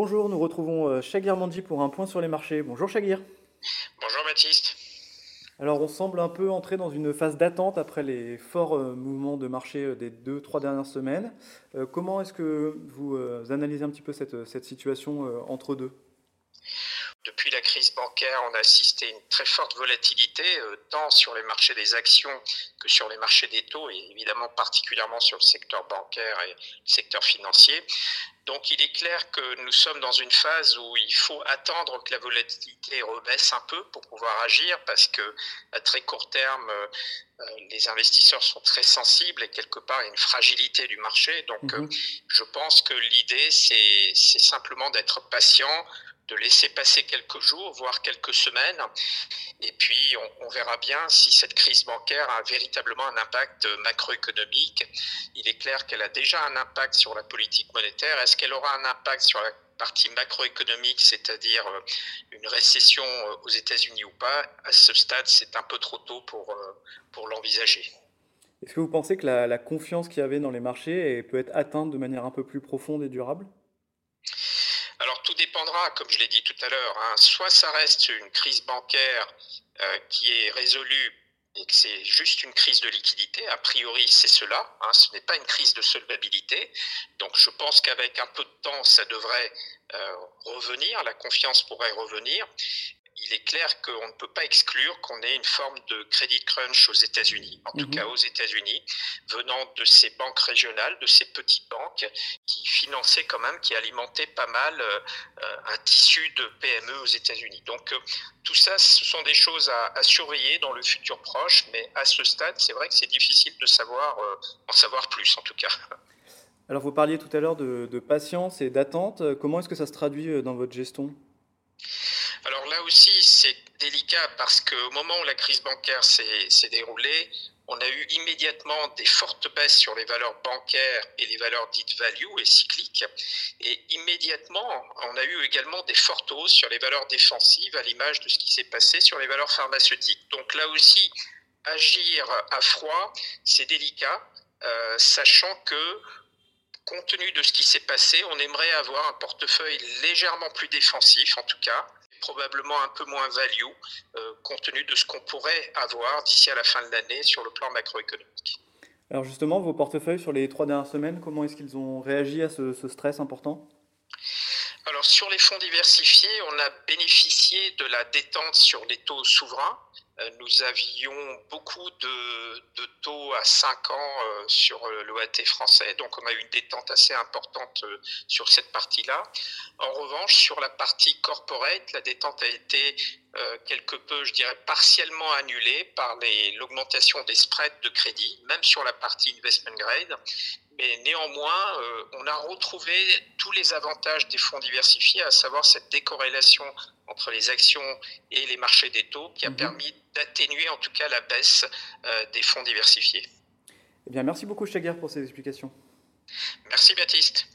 Bonjour, nous retrouvons euh, Shagir Mandi pour un point sur les marchés. Bonjour Shagir. Bonjour Baptiste. Alors on semble un peu entrer dans une phase d'attente après les forts euh, mouvements de marché euh, des deux, trois dernières semaines. comment est-ce que vous analysez un petit peu cette, cette situation entre deux? Crise bancaire, on a assisté à une très forte volatilité, tant sur les marchés des actions que sur les marchés des taux, et évidemment particulièrement sur le secteur bancaire et le secteur financier. Donc il est clair que nous sommes dans une phase où il faut attendre que la volatilité rebaisse un peu pour pouvoir agir parce que à très court terme, euh, les investisseurs sont très sensibles et quelque part il y a une fragilité du marché. Donc mhm. je pense que l'idée c'est simplement d'être patient, de laisser passer quelques jours, voire quelques semaines. Et puis, on, verra bien si cette crise bancaire a véritablement un impact macroéconomique. Il est clair qu'elle a déjà un impact sur la politique monétaire. Est-ce qu'elle aura un impact sur la partie macroéconomique, c'est-à-dire euh, une récession euh, aux États-Unis ou pas? À ce stade, c'est un peu trop tôt pour, euh, pour l'envisager. Est-ce que vous pensez que la, la confiance qu'il y avait dans les marchés peut être atteinte de manière un peu plus profonde et durable? Dépendra, comme je l'ai dit tout à l'heure, hein. soit ça reste une crise bancaire euh, qui est résolue et que c'est juste une crise de liquidité, a priori c'est cela, hein. ce n'est pas une crise de solvabilité, donc je pense qu'avec un peu de temps ça devrait euh, revenir, la confiance pourrait revenir, il est clair qu'on ne peut pas exclure qu'on ait une forme de crédit crunch aux États-Unis, en tout mhm. cas aux États-Unis, venant de ces banques régionales, de ces petites banques qui finançaient quand même, qui alimentaient pas mal euh, un tissu de PME aux États-Unis. Donc euh, tout ça, ce sont des choses à, surveiller dans le futur proche, mais à ce stade, c'est vrai que c'est difficile de savoir, euh, en savoir plus en tout cas. Alors vous parliez tout à l'heure de, de patience et d'attente. Comment est-ce que ça se traduit dans votre gestion? Alors là aussi, c'est délicat parce qu'au moment où la crise bancaire s'est déroulée, on a eu immédiatement des fortes baisses sur les valeurs bancaires et les valeurs dites value et cycliques. Et immédiatement, on a eu également des fortes hausses sur les valeurs défensives à l'image de ce qui s'est passé sur les valeurs pharmaceutiques. Donc là aussi, agir à froid, c'est délicat, euh, sachant que compte tenu de ce qui s'est passé, on aimerait avoir un portefeuille légèrement plus défensif, en tout cas, probablement un peu moins value, euh, compte tenu de ce qu'on pourrait avoir d'ici à la fin de l'année sur le plan macroéconomique. Alors justement, vos portefeuilles sur les trois dernières semaines, comment est-ce qu'ils ont réagi à ce, stress important? Alors sur les fonds diversifiés, on a bénéficié de la détente sur les taux souverains. Euh, nous avions beaucoup de, taux à 5 ans euh, sur l'OAT français, donc on a eu une détente assez importante sur cette partie-là. En revanche, sur la partie corporate, la détente a été euh, quelque peu, je dirais, partiellement annulée par l'augmentation des spreads de crédit, même sur la partie investment grade. Mais néanmoins, euh, on a retrouvé tous les avantages des fonds diversifiés, à savoir cette décorrélation entre les actions et les marchés des taux, qui a mhm. permis d'atténuer en tout cas la baisse euh, des fonds diversifiés. Eh bien, merci beaucoup, Chaguer, pour ces explications. Merci, Baptiste.